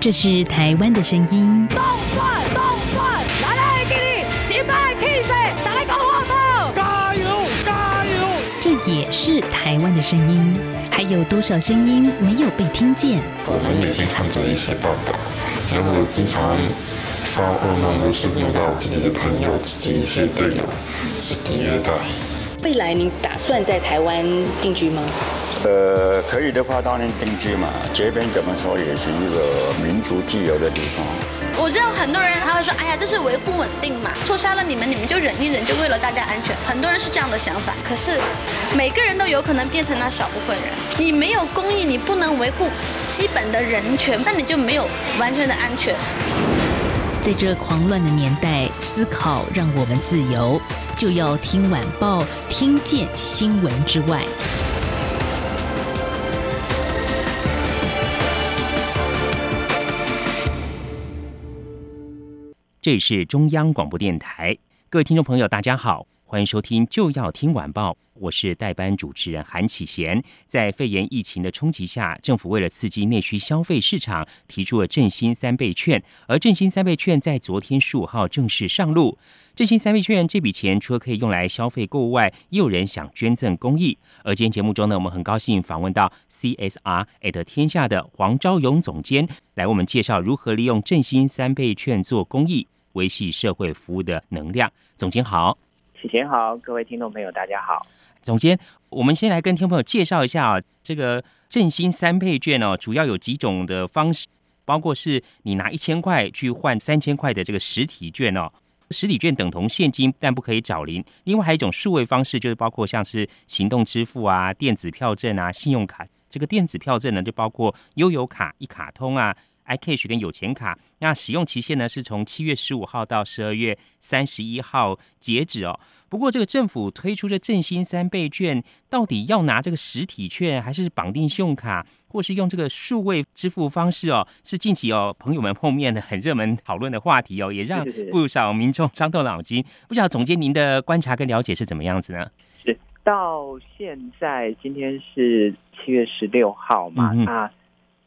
这是台湾的声音。动转动转，来来给你击败 K 赛，再来个话报，加油加油！这也是台湾的声音。还有多少声音没有被听见？我们每天看着一些报道，然后经常发噩梦，都是梦到自己的朋友、自己一些队友是被虐待。未来你打算在台湾定居吗？呃，可以的话当然定居嘛。这边怎么说也是一个民族自由的地方。我知道很多人他会说，哎呀，这是维护稳定嘛，错杀了你们，你们就忍一忍，就为了大家安全。很多人是这样的想法，可是每个人都有可能变成那少部分人。你没有公益，你不能维护基本的人权，那你就没有完全的安全。在这狂乱的年代，思考让我们自由，就要听晚报，听见新闻之外。这里是中央广播电台，各位听众朋友，大家好，欢迎收听就要听晚报，我是代班主持人韩启贤。在肺炎疫情的冲击下，政府为了刺激内需消费市场，提出了振兴三倍券，而振兴三倍券在昨天十五号正式上路。振兴三倍券这笔钱除了可以用来消费购物外，也有人想捐赠公益。而今天节目中呢，我们很高兴访问到 CSR at 天下的黄昭勇总监，来为我们介绍如何利用振兴三倍券做公益。维系社会服务的能量，总监好，启贤好，各位听众朋友大家好。总监，我们先来跟听众朋友介绍一下啊，这个振兴三倍券哦，主要有几种的方式，包括是你拿一千块去换三千块的这个实体券哦，实体券等同现金，但不可以找零。另外还有一种数位方式，就是包括像是行动支付啊、电子票证啊、信用卡。这个电子票证呢，就包括悠游卡、一卡通啊。iCash 跟有钱卡，那使用期限呢是从七月十五号到十二月三十一号截止哦。不过这个政府推出这振兴三倍券，到底要拿这个实体券，还是绑定信用卡，或是用这个数位支付方式哦？是近期哦朋友们碰面的很热门讨论的话题哦，也让不少民众伤透脑筋。不知道总监您的观察跟了解是怎么样子呢？是到现在今天是七月十六号嘛？那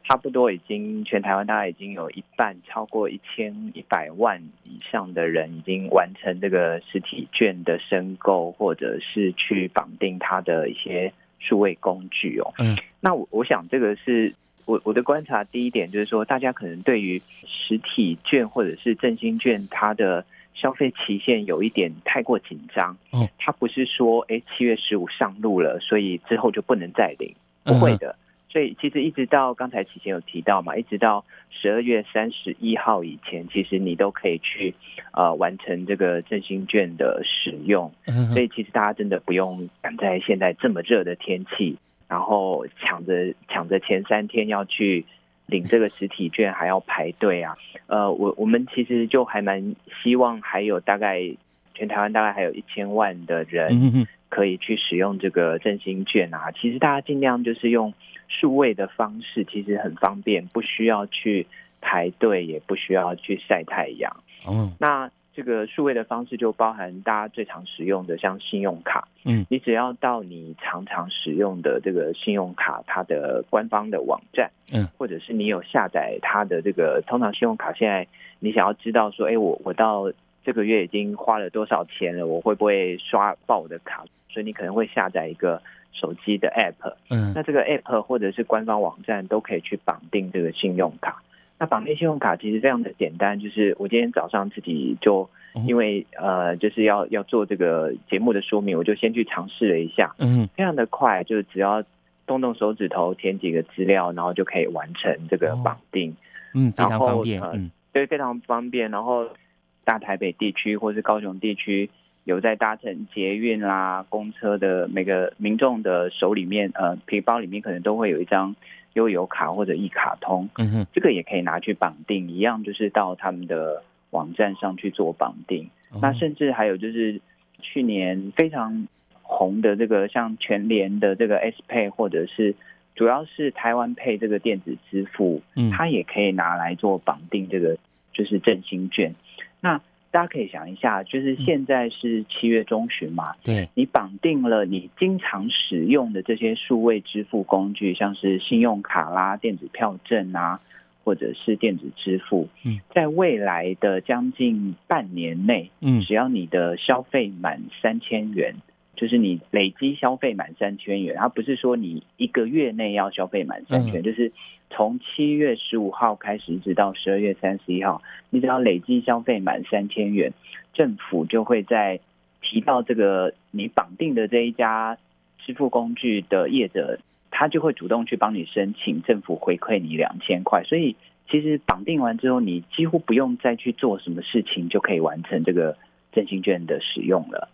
差不多已经全台湾大概已经有一半，超过一千一百万以上的人已经完成这个实体券的申购，或者是去绑定它的一些数位工具哦。嗯，那我我想这个是我我的观察，第一点就是说，大家可能对于实体券或者是振兴券它的消费期限有一点太过紧张。哦，它不是说哎七月十五上路了，所以之后就不能再领，不会的。所以其实一直到刚才启前有提到嘛，一直到十二月三十一号以前，其实你都可以去呃完成这个振兴券的使用。所以其实大家真的不用赶在现在这么热的天气，然后抢着抢着前三天要去领这个实体券，还要排队啊。呃，我我们其实就还蛮希望还有大概全台湾大概还有一千万的人可以去使用这个振兴券啊。其实大家尽量就是用。数位的方式其实很方便，不需要去排队，也不需要去晒太阳。哦，那这个数位的方式就包含大家最常使用的，像信用卡。嗯，你只要到你常常使用的这个信用卡它的官方的网站，嗯，或者是你有下载它的这个，通常信用卡现在你想要知道说，哎，我我到这个月已经花了多少钱了，我会不会刷爆我的卡？所以你可能会下载一个。手机的 App，嗯，那这个 App 或者是官方网站都可以去绑定这个信用卡。那绑定信用卡其实非常的简单，就是我今天早上自己就因为呃就是要要做这个节目的说明，我就先去尝试了一下，嗯，非常的快，就是只要动动手指头填几个资料，然后就可以完成这个绑定，嗯，非常方便，嗯，对，非常方便。然后大台北地区或是高雄地区。有在搭乘捷运啦、公车的每个民众的手里面，呃，皮包里面可能都会有一张悠游卡或者一卡通，嗯哼，这个也可以拿去绑定，一样就是到他们的网站上去做绑定。那甚至还有就是去年非常红的这个像全联的这个 S Pay，或者是主要是台湾配这个电子支付，嗯，它也可以拿来做绑定，这个就是振兴券。那大家可以想一下，就是现在是七月中旬嘛，对，你绑定了你经常使用的这些数位支付工具，像是信用卡啦、电子票证啊，或者是电子支付，嗯，在未来的将近半年内，嗯，只要你的消费满三千元，就是你累积消费满三千元，它不是说你一个月内要消费满三千，就是从七月十五号开始一直到十二月三十一号，你只要累积消费满三千元，政府就会在提到这个你绑定的这一家支付工具的业者。他就会主动去帮你申请，政府回馈你两千块，所以其实绑定完之后，你几乎不用再去做什么事情，就可以完成这个振兴券的使用了。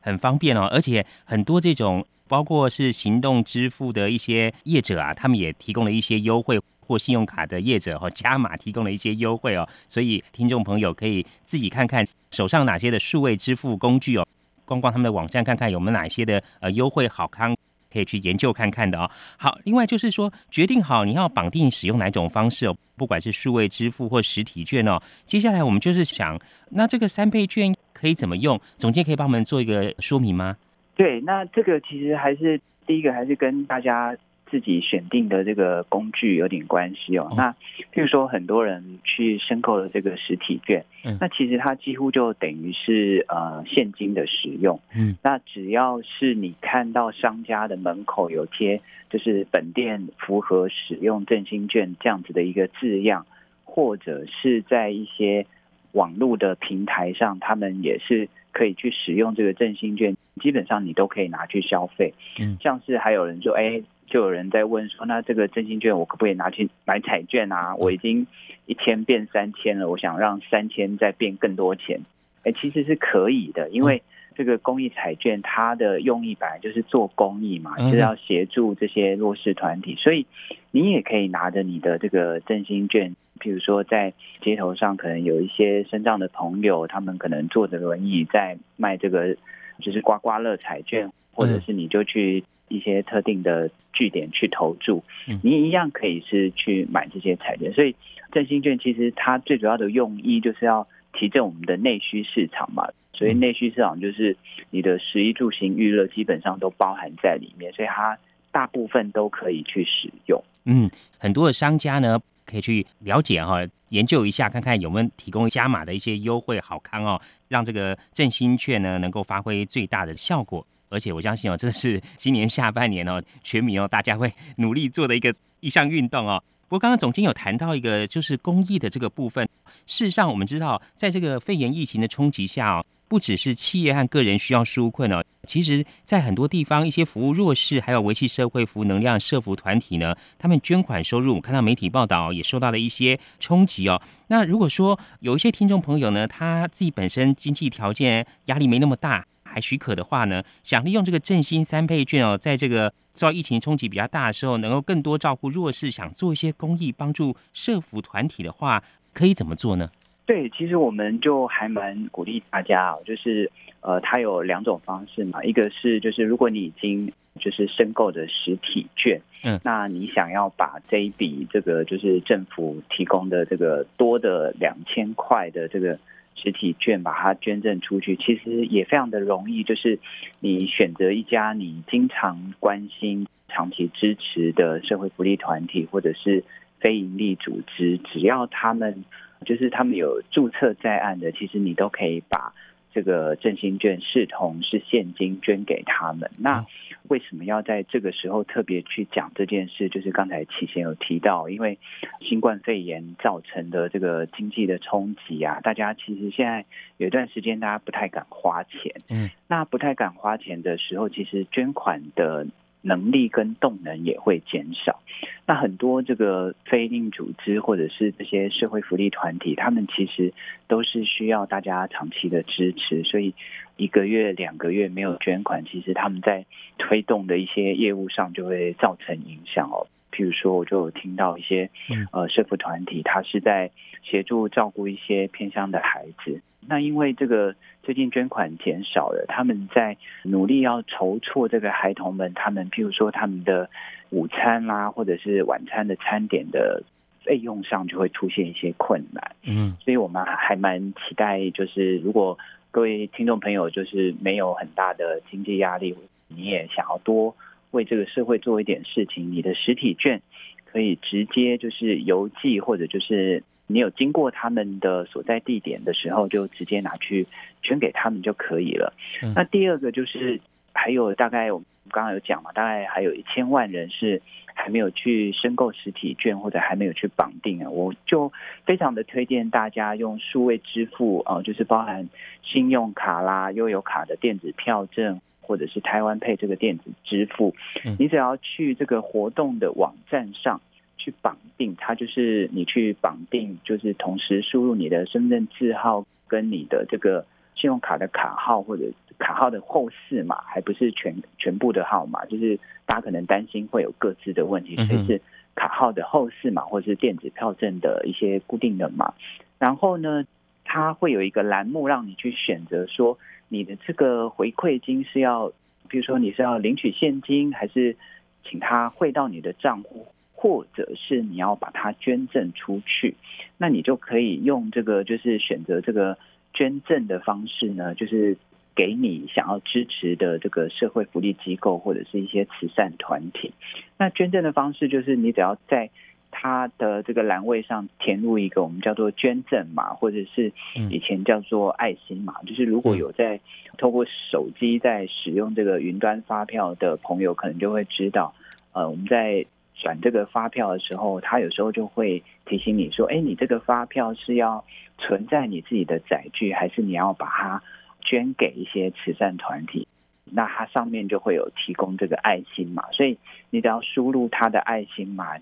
很方便哦！而且很多这种包括是行动支付的一些业者啊，他们也提供了一些优惠，或信用卡的业者和加码提供了一些优惠哦。所以听众朋友可以自己看看手上哪些的数位支付工具哦，逛逛他们的网站，看看有没有哪些的呃优惠好康。可以去研究看看的哦。好，另外就是说，决定好你要绑定使用哪种方式哦，不管是数位支付或实体券哦。接下来我们就是想，那这个三倍券可以怎么用？总监可以帮我们做一个说明吗？对，那这个其实还是第一个，还是跟大家。自己选定的这个工具有点关系哦。那譬如说，很多人去申购了这个实体券，那其实它几乎就等于是呃现金的使用。嗯，那只要是你看到商家的门口有贴，就是本店符合使用振兴券这样子的一个字样，或者是在一些网络的平台上，他们也是可以去使用这个振兴券，基本上你都可以拿去消费。嗯，像是还有人说，哎。就有人在问说，那这个振兴券我可不可以拿去买彩券啊？我已经一千变三千了，我想让三千再变更多钱。哎，其实是可以的，因为这个公益彩券它的用意本来就是做公益嘛，就是要协助这些弱势团体，所以你也可以拿着你的这个振兴券，比如说在街头上可能有一些身障的朋友，他们可能坐着轮椅在卖这个，就是刮刮乐彩券，或者是你就去。一些特定的据点去投注，你一样可以是去买这些彩券。所以振兴券其实它最主要的用意就是要提振我们的内需市场嘛。所以内需市场就是你的食衣住行娱乐基本上都包含在里面，所以它大部分都可以去使用。嗯，很多的商家呢可以去了解哈，研究一下，看看有没有提供加码的一些优惠好康哦，让这个振兴券呢能够发挥最大的效果。而且我相信哦，这是今年下半年哦，全民哦，大家会努力做的一个一项运动哦。不过刚刚总监有谈到一个，就是公益的这个部分。事实上，我们知道，在这个肺炎疫情的冲击下哦，不只是企业和个人需要纾困哦，其实在很多地方，一些服务弱势还有维系社会服务能量社服团体呢，他们捐款收入，看到媒体报道也受到了一些冲击哦。那如果说有一些听众朋友呢，他自己本身经济条件压力没那么大。还许可的话呢，想利用这个振兴三倍券哦，在这个受疫情冲击比较大的时候，能够更多照顾弱势，想做一些公益帮助社服团体的话，可以怎么做呢？对，其实我们就还蛮鼓励大家哦，就是呃，它有两种方式嘛，一个是就是如果你已经就是申购的实体券，嗯，那你想要把这一笔这个就是政府提供的这个多的两千块的这个。实体券把它捐赠出去，其实也非常的容易。就是你选择一家你经常关心、长期支持的社会福利团体，或者是非营利组织，只要他们就是他们有注册在案的，其实你都可以把这个振兴券视同是现金捐给他们。那为什么要在这个时候特别去讲这件事？就是刚才启贤有提到，因为新冠肺炎造成的这个经济的冲击啊，大家其实现在有一段时间大家不太敢花钱。嗯，那不太敢花钱的时候，其实捐款的。能力跟动能也会减少。那很多这个非营组织或者是这些社会福利团体，他们其实都是需要大家长期的支持，所以一个月、两个月没有捐款，其实他们在推动的一些业务上就会造成影响哦。譬如说，我就有听到一些呃社福团体，他是在协助照顾一些偏乡的孩子。那因为这个最近捐款减少了，他们在努力要筹措这个孩童们，他们譬如说他们的午餐啦，或者是晚餐的餐点的费用上，就会出现一些困难。嗯，所以我们还蛮期待，就是如果各位听众朋友就是没有很大的经济压力，你也想要多为这个社会做一点事情，你的实体券。可可以直接就是邮寄或者就是你有经过他们的所在地点的时候，就直接拿去捐给他们就可以了。那第二个就是还有大概我们刚刚有讲嘛，大概还有一千万人是。还没有去申购实体券或者还没有去绑定啊，我就非常的推荐大家用数位支付啊，就是包含信用卡啦、悠游卡的电子票证，或者是台湾配这个电子支付，你只要去这个活动的网站上去绑定，它就是你去绑定，就是同时输入你的身份证字号跟你的这个信用卡的卡号或者。卡号的后四码还不是全全部的号码，就是大家可能担心会有各自的问题，所以是卡号的后四码或者是电子票证的一些固定的码。然后呢，它会有一个栏目让你去选择，说你的这个回馈金是要，比如说你是要领取现金，还是请他汇到你的账户，或者是你要把它捐赠出去，那你就可以用这个就是选择这个捐赠的方式呢，就是。给你想要支持的这个社会福利机构或者是一些慈善团体，那捐赠的方式就是你只要在他的这个栏位上填入一个我们叫做捐赠码，或者是以前叫做爱心码。就是如果有在透过手机在使用这个云端发票的朋友，可能就会知道，呃，我们在转这个发票的时候，他有时候就会提醒你说，哎，你这个发票是要存在你自己的载具，还是你要把它。捐给一些慈善团体，那它上面就会有提供这个爱心码，所以你只要输入它的爱心码，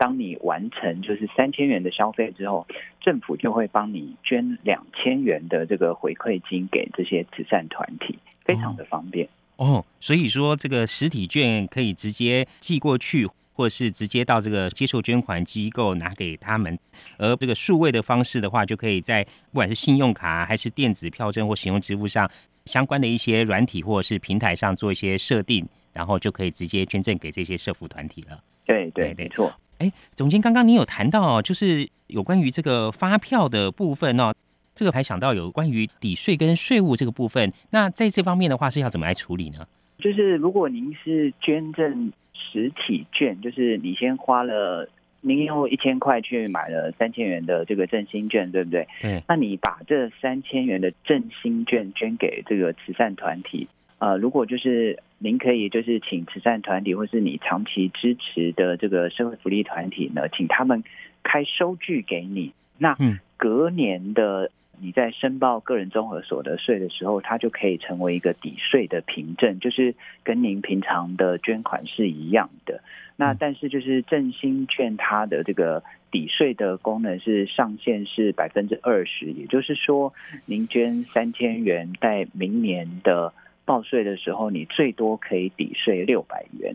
当你完成就是三千元的消费之后，政府就会帮你捐两千元的这个回馈金给这些慈善团体，非常的方便哦。所以说，这个实体券可以直接寄过去。或是直接到这个接受捐款机构拿给他们，而这个数位的方式的话，就可以在不管是信用卡还是电子票证或使用支付上相关的一些软体或者是平台上做一些设定，然后就可以直接捐赠给这些社福团体了。对对，没错。哎，总监，刚刚你有谈到就是有关于这个发票的部分哦，这个还想到有关于抵税跟税务这个部分，那在这方面的话是要怎么来处理呢？就是如果您是捐赠。实体券就是你先花了，您用一千块去买了三千元的这个振兴券，对不对？对。那你把这三千元的振兴券捐给这个慈善团体，呃，如果就是您可以就是请慈善团体或是你长期支持的这个社会福利团体呢，请他们开收据给你，那隔年的。你在申报个人综合所得税的时候，它就可以成为一个抵税的凭证，就是跟您平常的捐款是一样的。那但是就是振兴券它的这个抵税的功能是上限是百分之二十，也就是说，您捐三千元，在明年的报税的时候，你最多可以抵税六百元。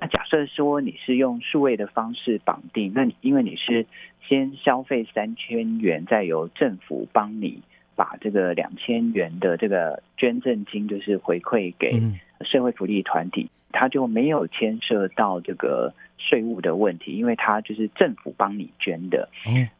那假设说你是用数位的方式绑定，那你因为你是。先消费三千元，再由政府帮你把这个两千元的这个捐赠金，就是回馈给社会福利团体，他就没有牵涉到这个税务的问题，因为他就是政府帮你捐的。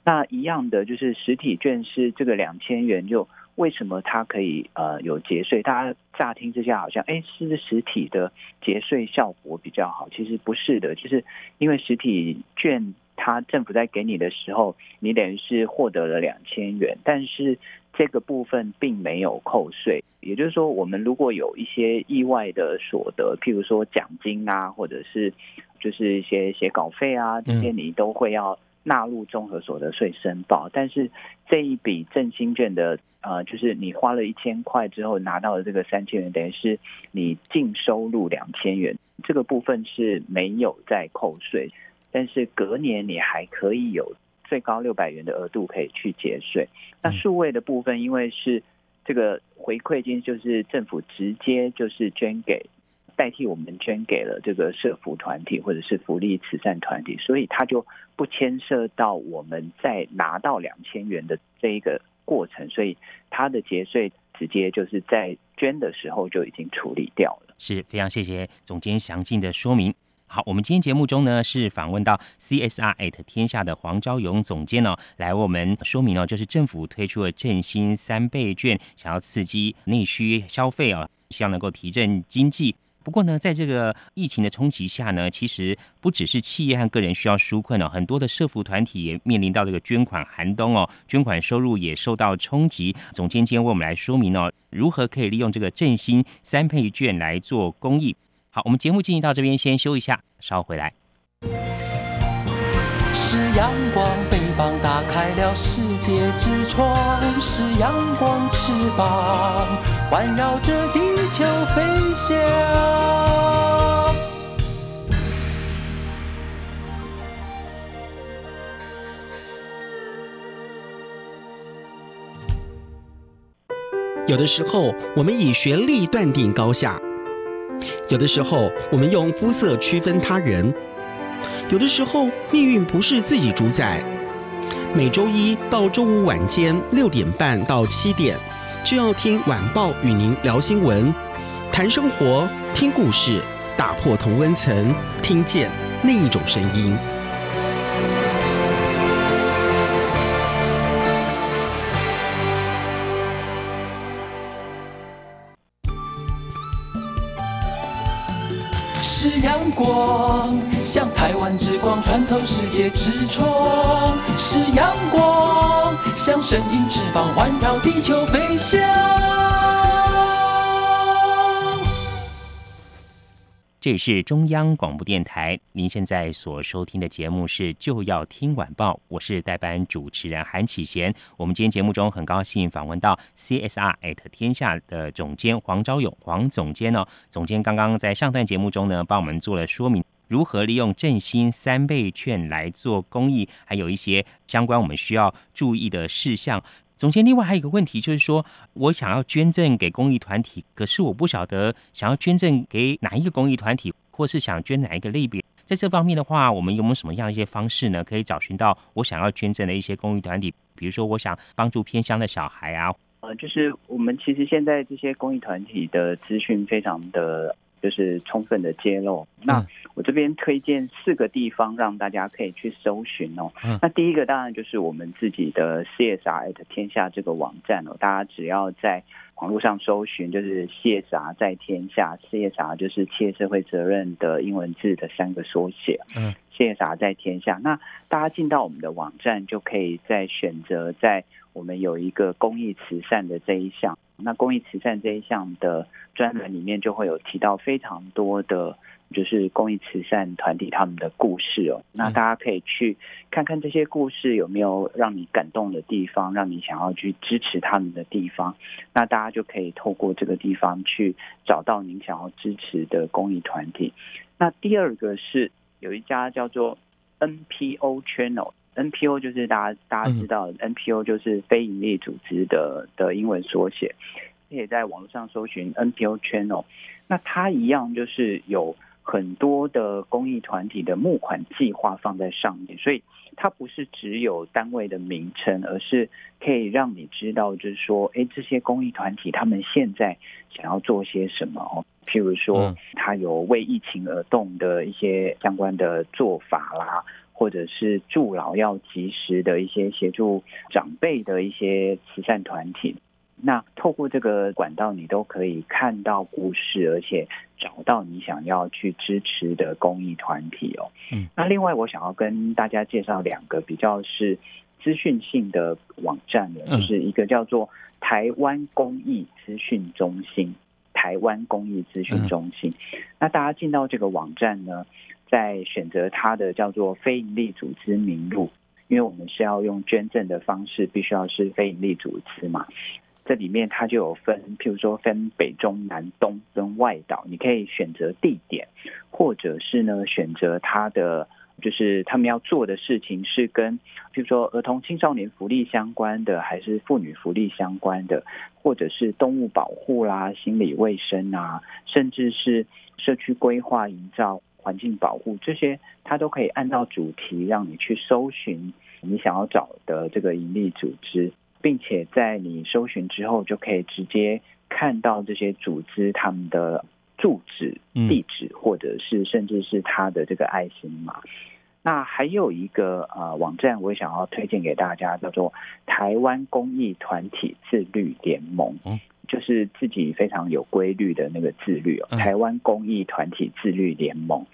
那一样的就是实体券是这个两千元，就为什么它可以呃有节税？大家乍听之下好像哎是实体的节税效果比较好，其实不是的，就是因为实体券。它政府在给你的时候，你等于是获得了两千元，但是这个部分并没有扣税。也就是说，我们如果有一些意外的所得，譬如说奖金啊，或者是就是一些写稿费啊，这些你都会要纳入综合所得税申报。但是这一笔振兴券的呃，就是你花了一千块之后拿到的这个三千元，等于是你净收入两千元，这个部分是没有在扣税。但是隔年你还可以有最高六百元的额度可以去节税。那数位的部分，因为是这个回馈金，就是政府直接就是捐给，代替我们捐给了这个社福团体或者是福利慈善团体，所以它就不牵涉到我们在拿到两千元的这一个过程，所以它的节税直接就是在捐的时候就已经处理掉了。是非常谢谢总监详尽的说明。好，我们今天节目中呢是访问到 CSR at 天下的黄昭勇总监呢，来为我们说明哦，就是政府推出了振兴三倍券，想要刺激内需消费啊，希望能够提振经济。不过呢，在这个疫情的冲击下呢，其实不只是企业和个人需要纾困哦，很多的社服团体也面临到这个捐款寒冬哦，捐款收入也受到冲击。总监今天为我们来说明哦，如何可以利用这个振兴三倍券来做公益。好，我们节目进行到这边，先休一下，稍回来。是阳光，膀打开了世界之窗；是阳光，翅膀环绕着地球飞翔。有的时候，我们以学历断定高下；有的时候，我们用肤色区分他人。有的时候，命运不是自己主宰。每周一到周五晚间六点半到七点，就要听晚报与您聊新闻、谈生活、听故事，打破同温层，听见另一种声音。像台湾之光穿透世界之窗；是阳光，像神鹰翅膀环绕地球飞翔。这里是中央广播电台，您现在所收听的节目是《就要听晚报》，我是代班主持人韩启贤。我们今天节目中很高兴访问到 CSR at 天下的总监黄昭勇黄总监哦。总监刚刚在上段节目中呢，帮我们做了说明，如何利用振兴三倍券来做公益，还有一些相关我们需要注意的事项。总监，另外还有一个问题，就是说我想要捐赠给公益团体，可是我不晓得想要捐赠给哪一个公益团体，或是想捐哪一个类别。在这方面的话，我们有没有什么样一些方式呢？可以找寻到我想要捐赠的一些公益团体，比如说我想帮助偏乡的小孩啊。呃，就是我们其实现在这些公益团体的资讯非常的。就是充分的揭露。那我这边推荐四个地方让大家可以去搜寻哦。那第一个当然就是我们自己的 CSR 天下这个网站哦，大家只要在网络上搜寻，就是 CSR 在天下，CSR 就是企业社会责任的英文字的三个缩写。嗯，CSR 在天下。那大家进到我们的网站，就可以在选择在我们有一个公益慈善的这一项。那公益慈善这一项的专栏里面就会有提到非常多的，就是公益慈善团体他们的故事哦。那大家可以去看看这些故事有没有让你感动的地方，让你想要去支持他们的地方。那大家就可以透过这个地方去找到您想要支持的公益团体。那第二个是有一家叫做 NPO Channel。NPO 就是大家大家知道，NPO 就是非营利组织的的英文缩写，可以在网络上搜寻 NPO Channel。那它一样就是有很多的公益团体的募款计划放在上面，所以它不是只有单位的名称，而是可以让你知道，就是说，哎，这些公益团体他们现在想要做些什么哦。譬如说，他有为疫情而动的一些相关的做法啦。或者是助老要及时的一些协助长辈的一些慈善团体，那透过这个管道，你都可以看到故事，而且找到你想要去支持的公益团体哦。嗯，那另外我想要跟大家介绍两个比较是资讯性的网站的，就是一个叫做台湾公益资讯中心，台湾公益资讯中心。那大家进到这个网站呢？在选择它的叫做非营利组织名录，因为我们是要用捐赠的方式，必须要是非营利组织嘛。这里面它就有分，譬如说分北中南东跟外岛，你可以选择地点，或者是呢选择它的就是他们要做的事情是跟譬如说儿童青少年福利相关的，还是妇女福利相关的，或者是动物保护啦、心理卫生啊，甚至是社区规划营造。环境保护这些，它都可以按照主题让你去搜寻你想要找的这个盈利组织，并且在你搜寻之后，就可以直接看到这些组织他们的住址、地址，或者是甚至是他的这个爱心码。那还有一个呃网站，我也想要推荐给大家，叫做台湾公益团体自律联盟。就是自己非常有规律的那个自律哦，台湾公益团体自律联盟。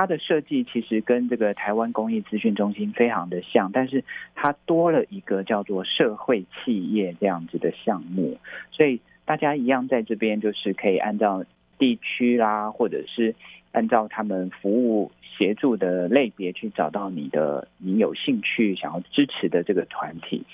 它的设计其实跟这个台湾公益资讯中心非常的像，但是它多了一个叫做社会企业这样子的项目，所以大家一样在这边就是可以按照地区啦，或者是按照他们服务协助的类别去找到你的你有兴趣想要支持的这个团体。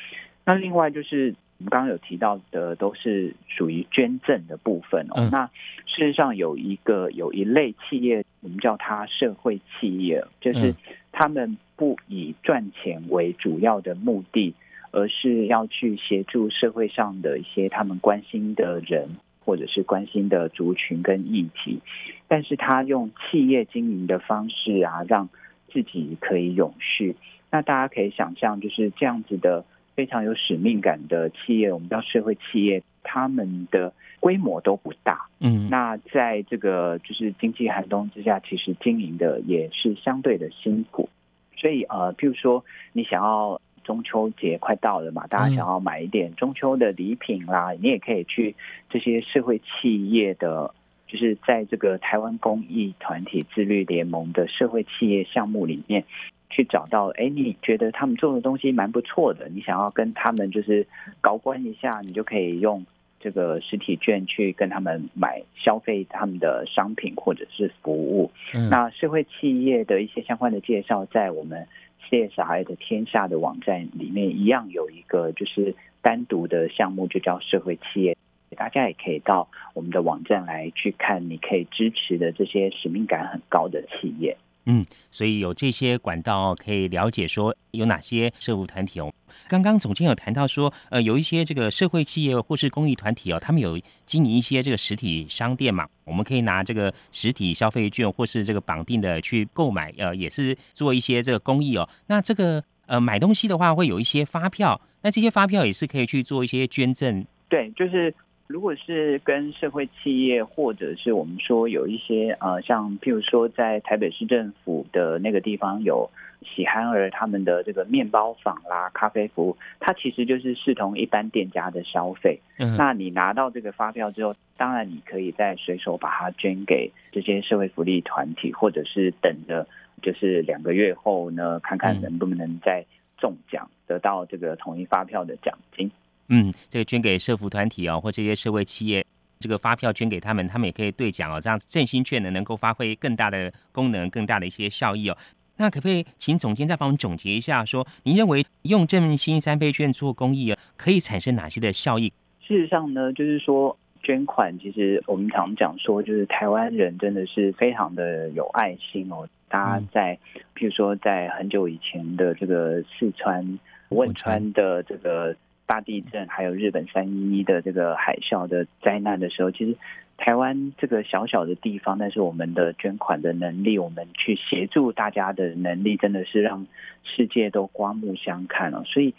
那另外就是。我们刚刚有提到的都是属于捐赠的部分哦。那事实上有一个有一类企业，我们叫它社会企业，就是他们不以赚钱为主要的目的，而是要去协助社会上的一些他们关心的人，或者是关心的族群跟议题。但是他用企业经营的方式啊，让自己可以永续。那大家可以想象，就是这样子的。非常有使命感的企业，我们叫社会企业，他们的规模都不大。嗯，那在这个就是经济寒冬之下，其实经营的也是相对的辛苦。所以呃，譬如说你想要中秋节快到了嘛，大家想要买一点中秋的礼品啦，你也可以去这些社会企业的，就是在这个台湾公益团体自律联盟的社会企业项目里面。去找到，哎，你觉得他们做的东西蛮不错的，你想要跟他们就是高官一下，你就可以用这个实体券去跟他们买消费他们的商品或者是服务。那社会企业的一些相关的介绍，在我们 CSI 的天下的网站里面一样有一个就是单独的项目，就叫社会企业。大家也可以到我们的网站来去看，你可以支持的这些使命感很高的企业。嗯，所以有这些管道可以了解说有哪些社会团体哦。刚刚总监有谈到说，呃，有一些这个社会企业或是公益团体哦，他们有经营一些这个实体商店嘛，我们可以拿这个实体消费券或是这个绑定的去购买，呃，也是做一些这个公益哦。那这个呃买东西的话，会有一些发票，那这些发票也是可以去做一些捐赠。对，就是。如果是跟社会企业，或者是我们说有一些呃，像譬如说在台北市政府的那个地方有喜憨儿他们的这个面包坊啦、咖啡服务，它其实就是视同一般店家的消费。嗯，那你拿到这个发票之后，当然你可以再随手把它捐给这些社会福利团体，或者是等着就是两个月后呢，看看能不能再中奖，得到这个统一发票的奖金。嗯，这个捐给社福团体哦，或这些社会企业，这个发票捐给他们，他们也可以兑奖哦，这样振兴券呢能够发挥更大的功能，更大的一些效益哦。那可不可以请总监再帮我们总结一下，说您认为用振兴三倍券做公益啊，可以产生哪些的效益？事实上呢，就是说捐款，其实我们常讲说，就是台湾人真的是非常的有爱心哦。大家在譬如说在很久以前的这个四川汶川的这个。大地震，还有日本三一一的这个海啸的灾难的时候，其实台湾这个小小的地方，但是我们的捐款的能力，我们去协助大家的能力，真的是让世界都刮目相看了。所以，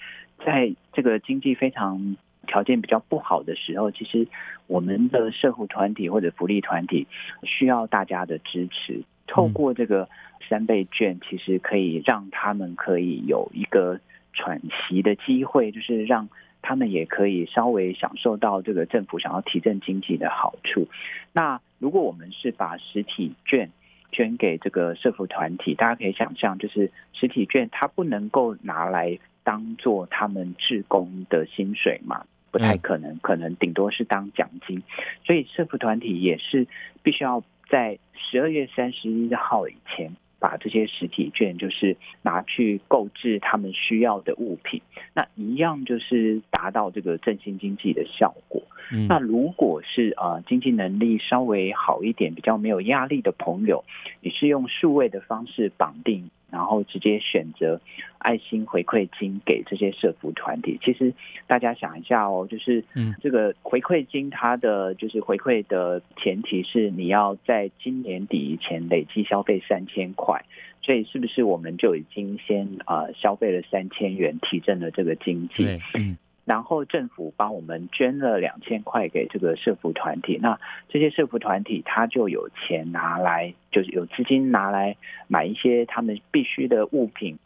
在这个经济非常条件比较不好的时候，其实我们的社会团体或者福利团体需要大家的支持。透过这个三倍券，其实可以让他们可以有一个。喘息的机会，就是让他们也可以稍微享受到这个政府想要提振经济的好处。那如果我们是把实体券捐给这个社福团体，大家可以想象，就是实体券它不能够拿来当做他们志工的薪水嘛，不太可能，可能顶多是当奖金。所以社服团体也是必须要在十二月三十一号以前。把这些实体券就是拿去购置他们需要的物品，那一样就是达到这个振兴经济的效果。那如果是呃经济能力稍微好一点、比较没有压力的朋友，你是用数位的方式绑定。然后直接选择爱心回馈金给这些社服团体。其实大家想一下哦，就是这个回馈金，它的就是回馈的前提是你要在今年底以前累计消费三千块，所以是不是我们就已经先啊消费了三千元，提振了这个经济？嗯。然后政府帮我们捐了两千块给这个社服团体，那这些社服团体他就有钱拿来，就是有资金拿来买一些他们必须的物品，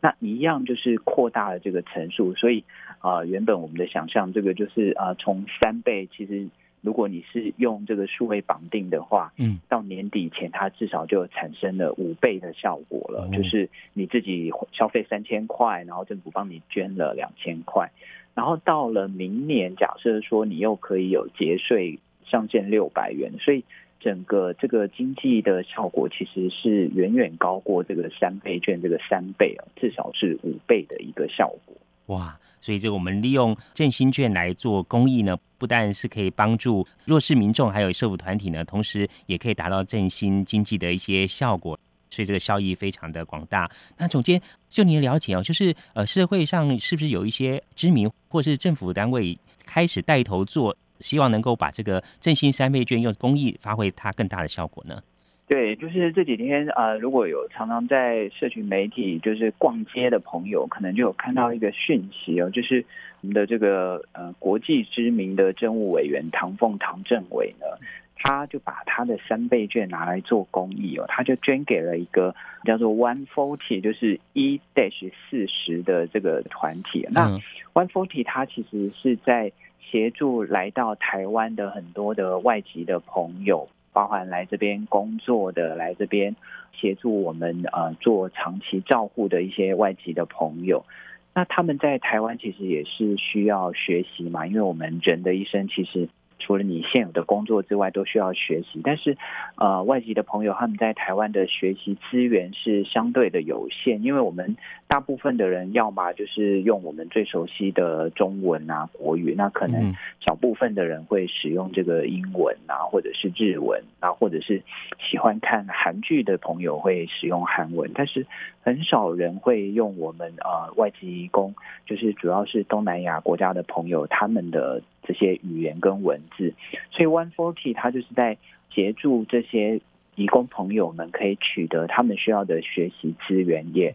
那一样就是扩大了这个层数，所以啊，原本我们的想象这个就是啊，从三倍，其实如果你是用这个数位绑定的话，嗯，到年底前它至少就产生了五倍的效果了，就是你自己消费三千块，然后政府帮你捐了两千块，然后到了明年，假设说你又可以有节税上限六百元，所以。整个这个经济的效果其实是远远高过这个三倍券这个三倍啊，至少是五倍的一个效果。哇！所以这我们利用振兴券来做公益呢，不但是可以帮助弱势民众，还有社福团体呢，同时也可以达到振兴经济的一些效果，所以这个效益非常的广大。那总监，就您的了解哦，就是呃，社会上是不是有一些知名或是政府单位开始带头做？希望能够把这个振兴三倍券用公益发挥它更大的效果呢？对，就是这几天呃，如果有常常在社群媒体就是逛街的朋友，可能就有看到一个讯息哦，就是我们的这个呃国际知名的政务委员唐凤唐政委呢，他就把他的三倍券拿来做公益哦，他就捐给了一个叫做 One Forty，就是一 dash 四十的这个团体。那 One Forty 他其实是在协助来到台湾的很多的外籍的朋友，包含来这边工作的、来这边协助我们呃做长期照护的一些外籍的朋友。那他们在台湾其实也是需要学习嘛，因为我们人的一生其实。除了你现有的工作之外，都需要学习。但是，呃，外籍的朋友他们在台湾的学习资源是相对的有限，因为我们大部分的人要么就是用我们最熟悉的中文啊、国语，那可能小部分的人会使用这个英文啊，或者是日文啊，或者是喜欢看韩剧的朋友会使用韩文，但是很少人会用我们呃外籍工，就是主要是东南亚国家的朋友他们的。这些语言跟文字，所以 One Forty 它就是在协助这些义工朋友们可以取得他们需要的学习资源，也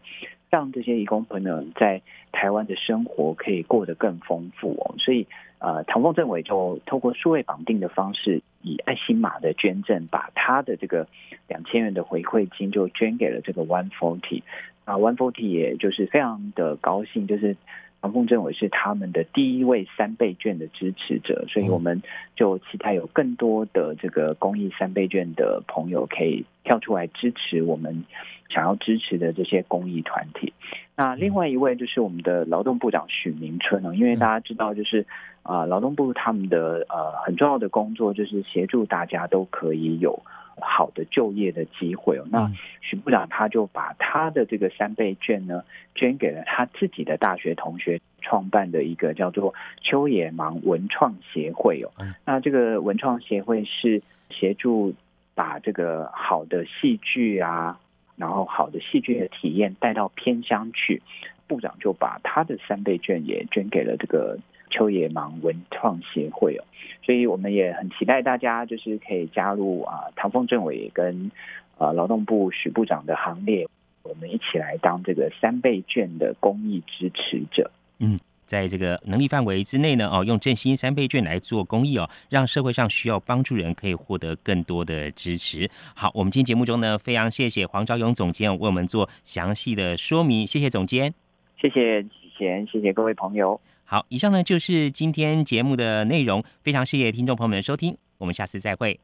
让这些义工朋友在台湾的生活可以过得更丰富哦。所以，呃，唐凤政委就透过数位绑定的方式，以爱心码的捐赠，把他的这个两千元的回馈金就捐给了这个 One Forty 啊，One Forty 也就是非常的高兴，就是。唐凤政委是他们的第一位三倍券的支持者，所以我们就期待有更多的这个公益三倍券的朋友可以跳出来支持我们想要支持的这些公益团体。那另外一位就是我们的劳动部长许明春哦，因为大家知道，就是啊，劳动部他们的呃很重要的工作就是协助大家都可以有。好的就业的机会哦，那徐部长他就把他的这个三倍券呢，捐给了他自己的大学同学创办的一个叫做秋野芒文创协会哦。那这个文创协会是协助把这个好的戏剧啊，然后好的戏剧的体验带到偏乡去。部长就把他的三倍券也捐给了这个。秋野芒文创协会哦，所以我们也很期待大家就是可以加入啊，唐凤政委跟啊劳动部许部长的行列，我们一起来当这个三倍券的公益支持者。嗯，在这个能力范围之内呢，哦，用振兴三倍券来做公益哦，让社会上需要帮助人可以获得更多的支持。好，我们今天节目中呢，非常谢谢黄昭勇总监为我们做详细的说明，谢谢总监，谢谢启贤，谢谢各位朋友。好，以上呢就是今天节目的内容，非常谢谢听众朋友们的收听，我们下次再会。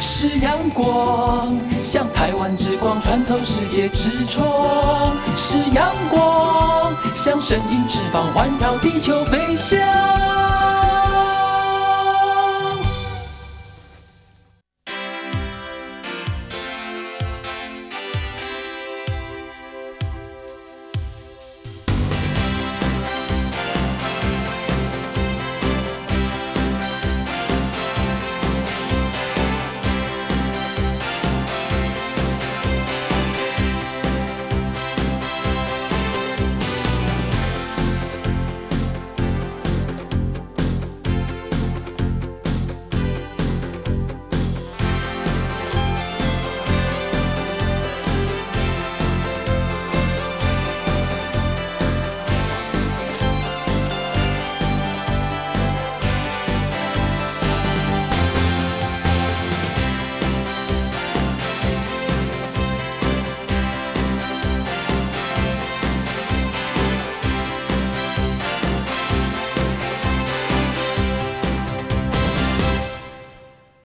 是阳光，像台湾之光穿透世界之窗；是阳光，像神鹰翅膀环绕地球飞翔。